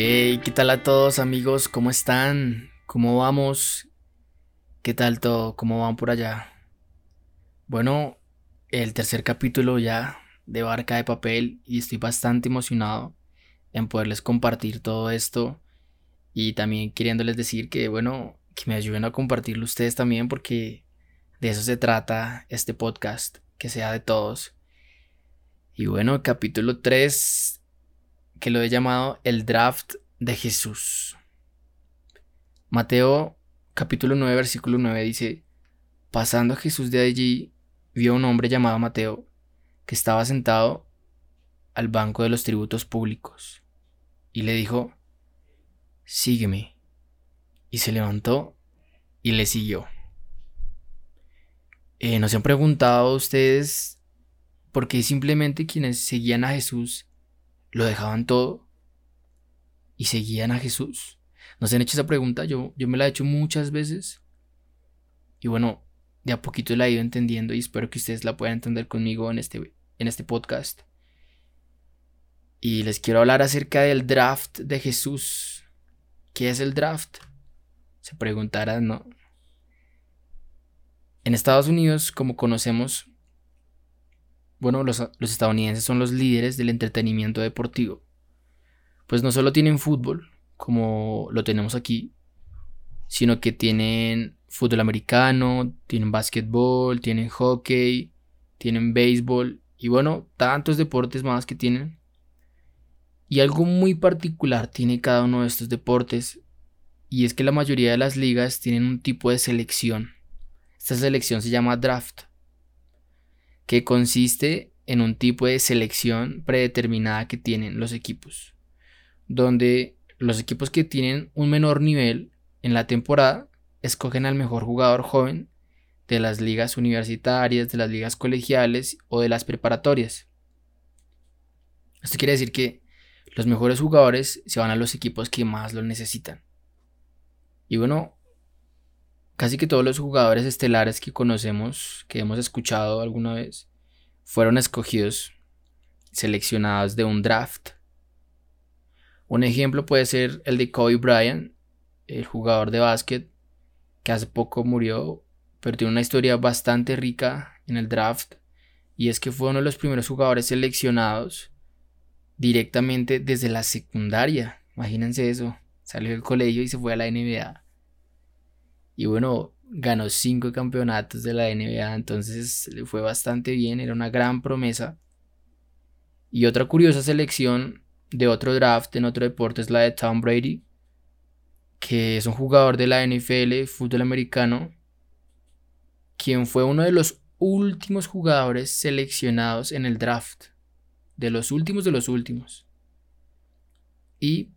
Hey, ¿qué tal a todos amigos? ¿Cómo están? ¿Cómo vamos? ¿Qué tal todo? ¿Cómo van por allá? Bueno, el tercer capítulo ya de Barca de Papel y estoy bastante emocionado en poderles compartir todo esto y también queriéndoles decir que, bueno, que me ayuden a compartirlo ustedes también porque de eso se trata este podcast, que sea de todos. Y bueno, capítulo 3, que lo he llamado el draft de Jesús. Mateo capítulo 9, versículo 9 dice, pasando Jesús de allí, vio a un hombre llamado Mateo, que estaba sentado al banco de los tributos públicos, y le dijo, sígueme. Y se levantó y le siguió. Eh, ¿No se han preguntado ustedes por qué simplemente quienes seguían a Jesús lo dejaban todo y seguían a Jesús? ¿No se han hecho esa pregunta? Yo, yo me la he hecho muchas veces. Y bueno, de a poquito la he ido entendiendo y espero que ustedes la puedan entender conmigo en este, en este podcast. Y les quiero hablar acerca del draft de Jesús. ¿Qué es el draft? Se preguntarán, ¿no? En Estados Unidos, como conocemos, bueno, los, estadounidenses son los líderes del entretenimiento deportivo. Pues no solo tienen fútbol, como lo tenemos aquí, sino que tienen fútbol americano, tienen básquetbol, tienen hockey, tienen béisbol y bueno, tantos deportes más que tienen. Y algo muy particular tiene cada uno de estos deportes y es que la mayoría de las ligas tienen un tipo de selección. Esta selección se llama draft, que consiste en un tipo de selección predeterminada que tienen los equipos, donde los equipos que tienen un menor nivel en la temporada escogen al mejor jugador joven de las ligas universitarias, de las ligas colegiales o de las preparatorias. Esto quiere decir que los mejores jugadores se van a los equipos que más lo necesitan. Y bueno, casi que todos los jugadores estelares que conocemos, que hemos escuchado alguna vez, fueron escogidos, seleccionados de un draft. Un ejemplo puede ser el de Kobe Bryant, el jugador de básquet que hace poco murió, pero tiene una historia bastante rica en el draft. Y es que fue uno de los primeros jugadores seleccionados directamente desde la secundaria. Imagínense eso. Salió del colegio y se fue a la NBA. Y bueno, ganó cinco campeonatos de la NBA, entonces le fue bastante bien, era una gran promesa. Y otra curiosa selección de otro draft en otro deporte es la de Tom Brady, que es un jugador de la NFL, fútbol americano, quien fue uno de los últimos jugadores seleccionados en el draft. De los últimos de los últimos. Y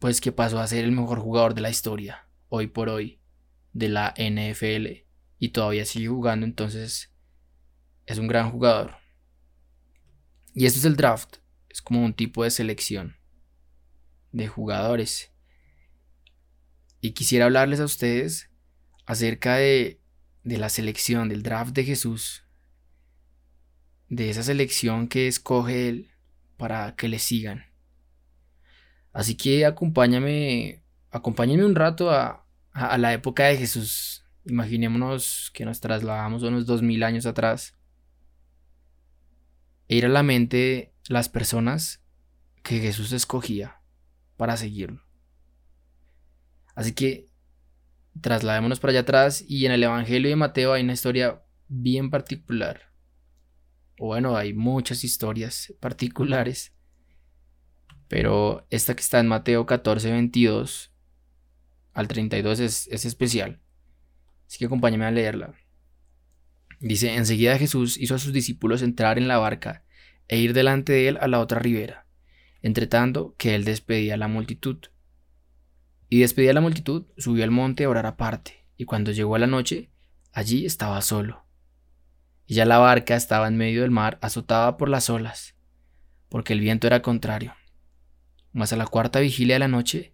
pues que pasó a ser el mejor jugador de la historia, hoy por hoy, de la NFL. Y todavía sigue jugando, entonces es un gran jugador. Y esto es el draft. Es como un tipo de selección de jugadores. Y quisiera hablarles a ustedes acerca de, de la selección, del draft de Jesús. De esa selección que escoge Él para que le sigan. Así que acompáñame, acompáñenme un rato a, a, la época de Jesús. Imaginémonos que nos trasladamos unos dos mil años atrás. E ir a la mente las personas que Jesús escogía para seguirlo. Así que trasladémonos para allá atrás y en el Evangelio de Mateo hay una historia bien particular. Bueno, hay muchas historias particulares. Pero esta que está en Mateo 14, 22 al 32 es, es especial. Así que acompáñame a leerla. Dice, enseguida Jesús hizo a sus discípulos entrar en la barca e ir delante de él a la otra ribera, entretanto que él despedía a la multitud. Y despedida la multitud, subió al monte a orar aparte, y cuando llegó a la noche, allí estaba solo. Y ya la barca estaba en medio del mar, azotada por las olas, porque el viento era contrario. Mas a la cuarta vigilia de la noche,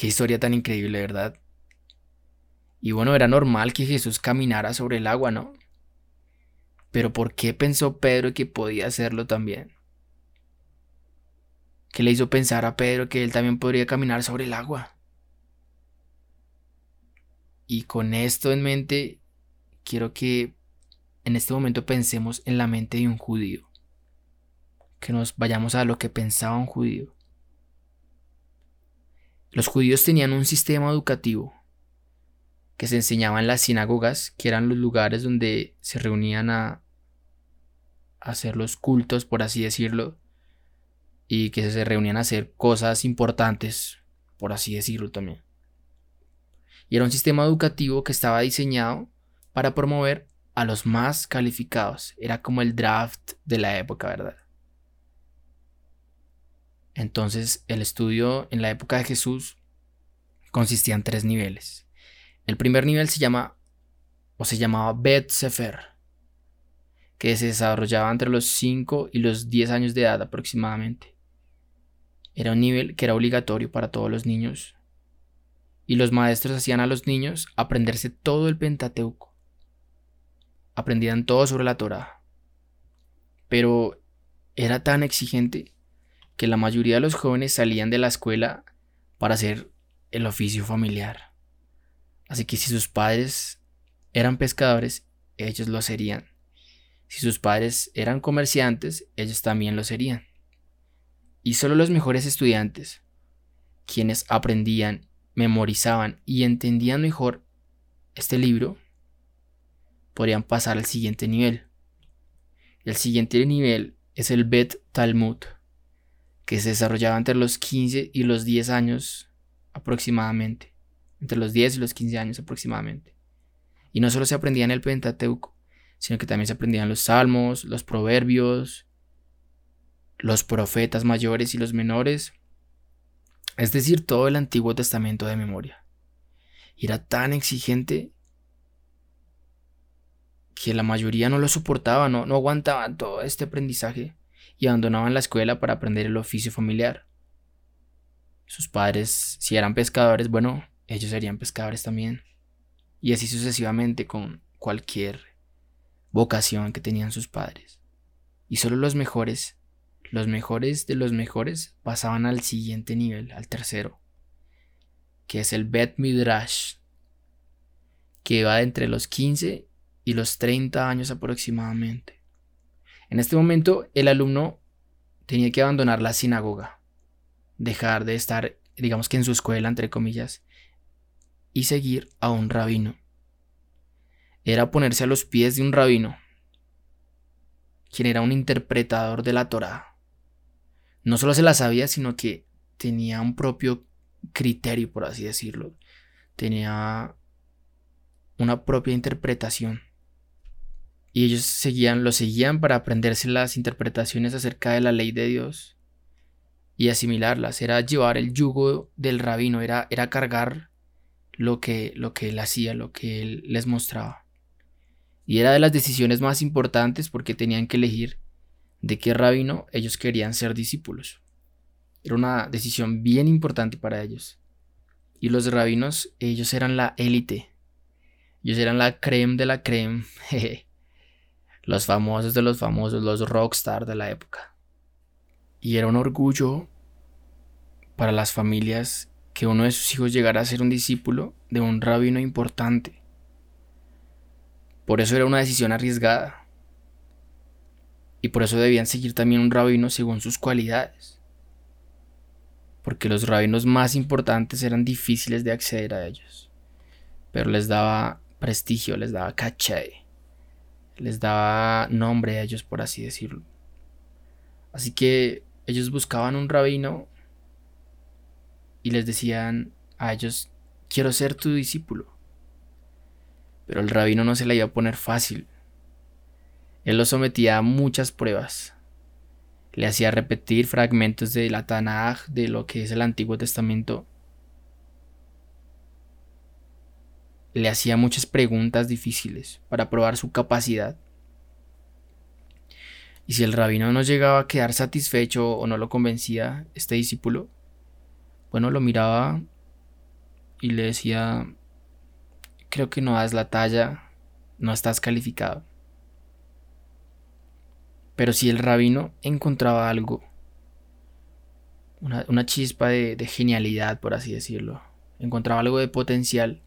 Qué historia tan increíble, ¿verdad? Y bueno, era normal que Jesús caminara sobre el agua, ¿no? Pero ¿por qué pensó Pedro que podía hacerlo también? ¿Qué le hizo pensar a Pedro que él también podría caminar sobre el agua? Y con esto en mente, quiero que en este momento pensemos en la mente de un judío. Que nos vayamos a lo que pensaba un judío. Los judíos tenían un sistema educativo que se enseñaba en las sinagogas, que eran los lugares donde se reunían a, hacer los cultos, por así decirlo, y que se reunían a hacer cosas importantes, por así decirlo también. Y era un sistema educativo que estaba diseñado para promover a los más calificados. Era como el draft de la época, ¿verdad? Entonces, el estudio en la época de Jesús consistía en tres niveles. El primer nivel se llama o se llamaba Bet Sefer, que se desarrollaba entre los 5 y los 10 años de edad aproximadamente. Era un nivel que era obligatorio para todos los niños. Y los maestros hacían a los niños aprenderse todo el Pentateuco. Aprendían todo sobre la Torah. Pero era tan exigente que la mayoría de los jóvenes salían de la escuela para hacer el oficio familiar. Así que si sus padres eran pescadores, ellos lo serían. Si sus padres eran comerciantes, ellos también lo serían. Y solo los mejores estudiantes, quienes aprendían, memorizaban y entendían mejor este libro, podrían pasar al siguiente nivel. El siguiente nivel es el Bet Talmud, que se desarrollaba entre los 15 y los 10 años aproximadamente. Entre los 10 y los 15 años aproximadamente. Y no solo se aprendía en el Pentateuco, sino que también se aprendían los salmos, los proverbios, los profetas mayores y los menores, es decir, todo el Antiguo Testamento de memoria. Era tan exigente que la mayoría no lo soportaba, no, no aguantaban todo este aprendizaje y abandonaban la escuela para aprender el oficio familiar. Sus padres, si eran pescadores, bueno, ellos serían pescadores también. Y así sucesivamente con cualquier vocación que tenían sus padres. Y solo los mejores, los mejores de los mejores, pasaban al siguiente nivel, al tercero, que es el Bet Midrash, que va entre los 15 y los 30 años aproximadamente. En este momento, el alumno tenía que abandonar la sinagoga, dejar de estar, digamos que en su escuela, entre comillas, y seguir a un rabino era ponerse a los pies de un rabino, quien era un interpretador de la Torá. No solo se la sabía, sino que tenía un propio criterio, por así decirlo. Tenía una propia interpretación. Y ellos seguían, lo seguían para aprenderse las interpretaciones acerca de la ley de Dios y asimilarlas. Era llevar el yugo del rabino, era, era cargar lo que, lo que él hacía, lo que él les mostraba. Y era de las decisiones más importantes porque tenían que elegir de qué rabino ellos querían ser discípulos. Era una decisión bien importante para ellos. Y los rabinos, ellos eran la élite. Ellos eran la creme de la creme. los famosos de los famosos, los rockstar de la época. Y era un orgullo para las familias que uno de sus hijos llegara a ser un discípulo de un rabino importante. Por eso era una decisión arriesgada. Y por eso debían seguir también un rabino según sus cualidades. porque los rabinos más importantes eran difíciles de acceder a ellos, pero les daba prestigio, les daba caché, les daba nombre a ellos, por así decirlo. Así que ellos buscaban un rabino y les decían a ellos, quiero ser tu discípulo. Pero el rabino no se la iba a poner fácil. Él lo sometía a muchas pruebas. Le hacía repetir fragmentos de la Tanaj, de lo que es el Antiguo Testamento. Le hacía muchas preguntas difíciles para probar su capacidad. Y si el rabino no llegaba a quedar satisfecho o no lo convencía, este discípulo, bueno, lo miraba y le decía, creo que no das la talla, no estás calificado. Pero si el rabino encontraba algo, una, chispa de, de genialidad, por así decirlo, encontraba algo de potencial,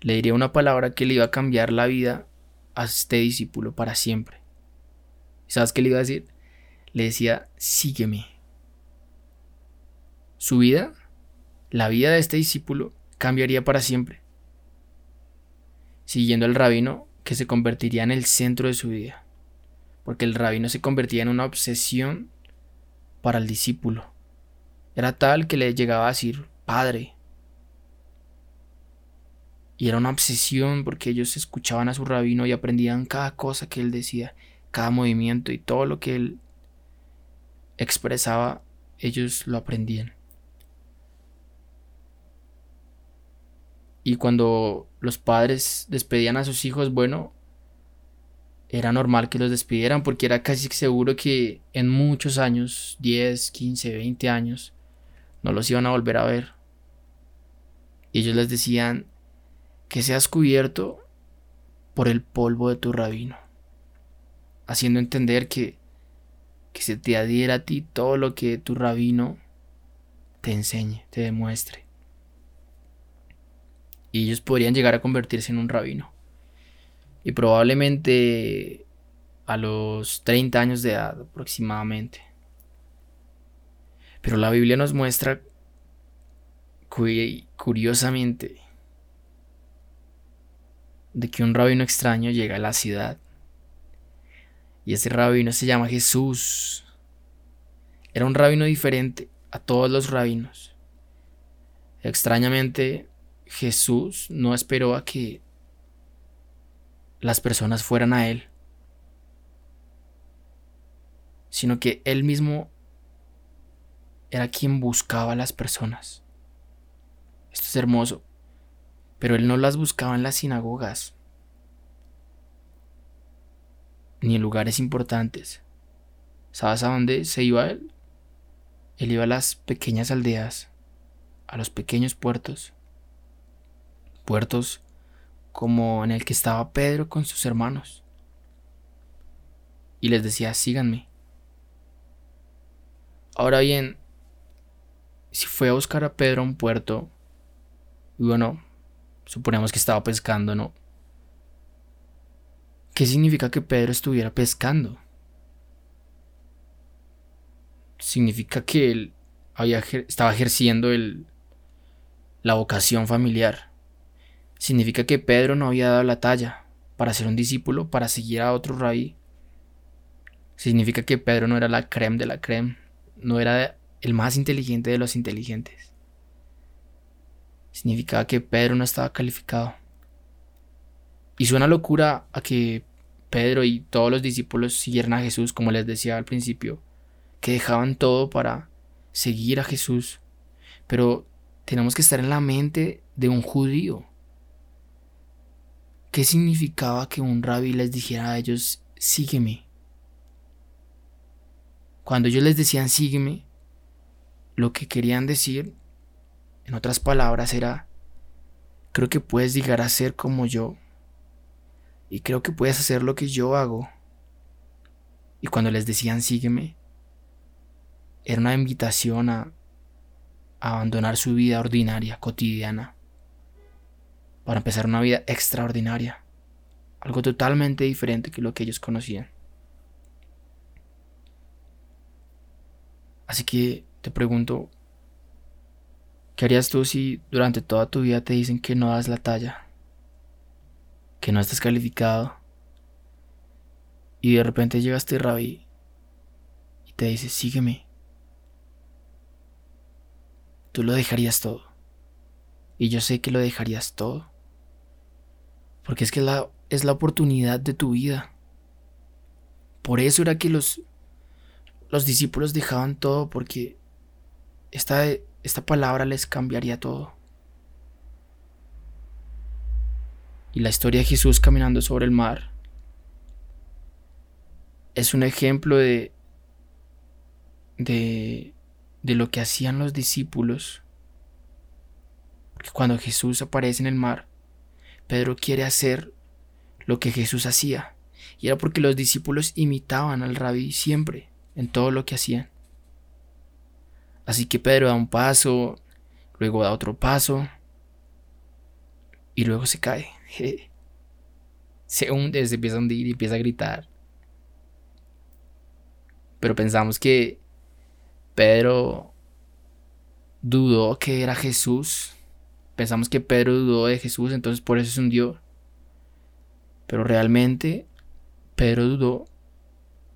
le diría una palabra que le iba a cambiar la vida a este discípulo para siempre. ¿Sabes qué le iba a decir? Le decía, sígueme. Su vida, la vida de este discípulo, cambiaría para siempre. Siguiendo al rabino que se convertiría en el centro de su vida. Porque el rabino se convertía en una obsesión para el discípulo. Era tal que le llegaba a decir, Padre. Y era una obsesión porque ellos escuchaban a su rabino y aprendían cada cosa que él decía cada movimiento y todo lo que él expresaba, ellos lo aprendían. Y cuando los padres despedían a sus hijos, bueno, era normal que los despidieran porque era casi seguro que en muchos años, 10, 15, 20 años, no los iban a volver a ver. Y ellos les decían que seas cubierto por el polvo de tu rabino haciendo entender que, que se te adhiera a ti todo lo que tu rabino te enseñe, te demuestre. Y ellos podrían llegar a convertirse en un rabino. Y probablemente a los 30 años de edad aproximadamente. Pero la Biblia nos muestra curiosamente de que un rabino extraño llega a la ciudad y ese rabino se llama Jesús. Era un rabino diferente a todos los rabinos. Extrañamente, Jesús no esperó a que las personas fueran a él, sino que él mismo era quien buscaba a las personas. Esto es hermoso, pero él no las buscaba en las sinagogas, ni en lugares importantes. ¿Sabes a dónde se iba él? Él iba a las pequeñas aldeas, a los pequeños puertos. Puertos como en el que estaba Pedro con sus hermanos. Y les decía, síganme. Ahora bien, si fue a buscar a Pedro a un puerto, y bueno, suponemos que estaba pescando, ¿no? ¿Qué significa que Pedro estuviera pescando? Significa que él había, estaba ejerciendo el, la vocación familiar. Significa que Pedro no había dado la talla para ser un discípulo, para seguir a otro rabí. Significa que Pedro no era la creme de la creme, no era el más inteligente de los inteligentes. Significaba que Pedro no estaba calificado. Y suena locura a que Pedro y todos los discípulos siguieran a Jesús, como les decía al principio, que dejaban todo para seguir a Jesús. Pero tenemos que estar en la mente de un judío. ¿Qué significaba que un rabí les dijera a ellos, sígueme? Cuando ellos les decían, sígueme, lo que querían decir, en otras palabras, era, creo que puedes llegar a ser como yo y creo que puedes hacer lo que yo hago. Y cuando les decían sígueme, era una invitación a, abandonar su vida ordinaria, cotidiana, para empezar una vida extraordinaria, algo totalmente diferente que lo que ellos conocían. Así que te pregunto, ¿qué harías tú si durante toda tu vida te dicen que no das la talla? Que no estás calificado. Y de repente llegas este rabí y te dice, sígueme. Tú lo dejarías todo. Y yo sé que lo dejarías todo. Porque es que la, es la oportunidad de tu vida. Por eso era que los, los discípulos dejaban todo, porque esta, esta palabra les cambiaría todo. Y la historia de Jesús caminando sobre el mar es un ejemplo de, de, de lo que hacían los discípulos. Porque cuando Jesús aparece en el mar, Pedro quiere hacer lo que Jesús hacía. Y era porque los discípulos imitaban al rabí siempre, en todo lo que hacían. Así que Pedro da un paso, luego da otro paso, y luego se cae. Se hunde, se empieza a hundir y empieza a gritar. Pero pensamos que Pedro dudó que era Jesús. Pensamos que Pedro dudó de Jesús, entonces por eso se hundió. Pero realmente Pedro dudó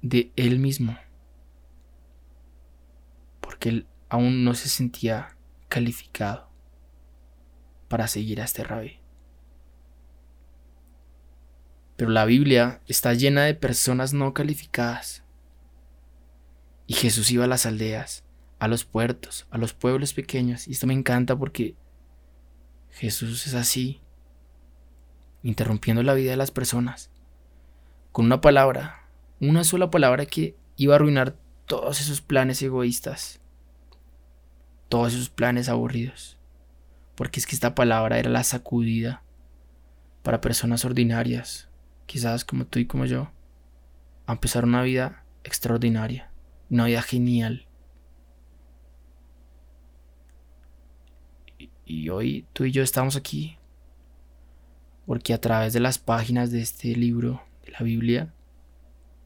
de él mismo. Porque él aún no se sentía calificado para seguir a este rabí. Pero la Biblia está llena de personas no calificadas. Y Jesús iba a las aldeas, a los puertos, a los pueblos pequeños. Y esto me encanta porque Jesús es así, interrumpiendo la vida de las personas. Con una palabra, una sola palabra que iba a arruinar todos esos planes egoístas, todos esos planes aburridos. Porque es que esta palabra era la sacudida para personas ordinarias, quizás como tú y como yo, a empezar una vida extraordinaria, una vida genial. Y hoy tú y yo estamos aquí porque a través de las páginas de este libro, de la Biblia,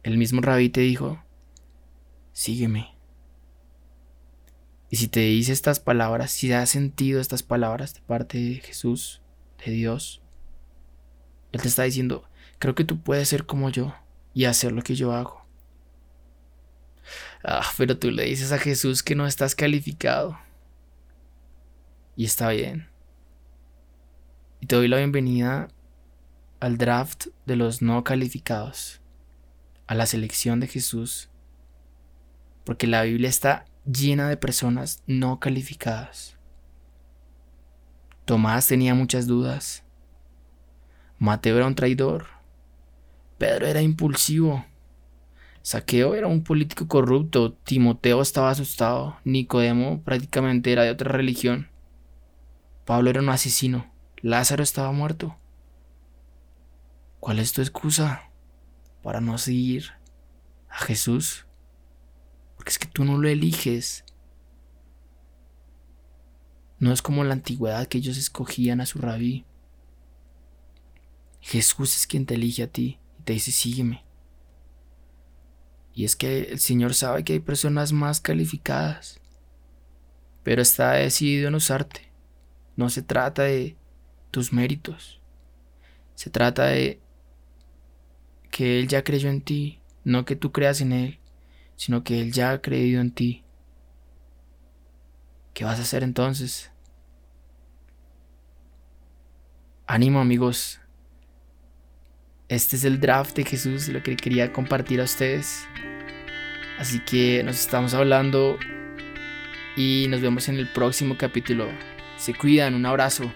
el mismo rabí te dijo, sígueme. Y si te dice estas palabras, si has sentido estas palabras de parte de Jesús, de Dios, Él te está diciendo, creo que tú puedes ser como yo y hacer lo que yo hago. Ah, pero tú le dices a Jesús que no estás calificado. Y está bien. Y te doy la bienvenida al draft de los no calificados, a la selección de Jesús, porque la Biblia está llena de personas no calificadas. Tomás tenía muchas dudas. Mateo era un traidor. Pedro era impulsivo. Saqueo era un político corrupto. Timoteo estaba asustado. Nicodemo prácticamente era de otra religión. Pablo era un asesino. Lázaro estaba muerto. ¿Cuál es tu excusa para no seguir a Jesús? Es que tú no lo eliges. No es como la antigüedad que ellos escogían a su rabí. Jesús es quien te elige a ti y te dice sígueme. Y es que el Señor sabe que hay personas más calificadas, pero está decidido en usarte. No se trata de tus méritos. Se trata de que Él ya creyó en ti, no que tú creas en Él, sino que Él ya ha creído en ti. ¿Qué vas a hacer entonces? Ánimo amigos. Este es el draft de Jesús, lo que quería compartir a ustedes. Así que nos estamos hablando y nos vemos en el próximo capítulo. Se cuidan, un abrazo.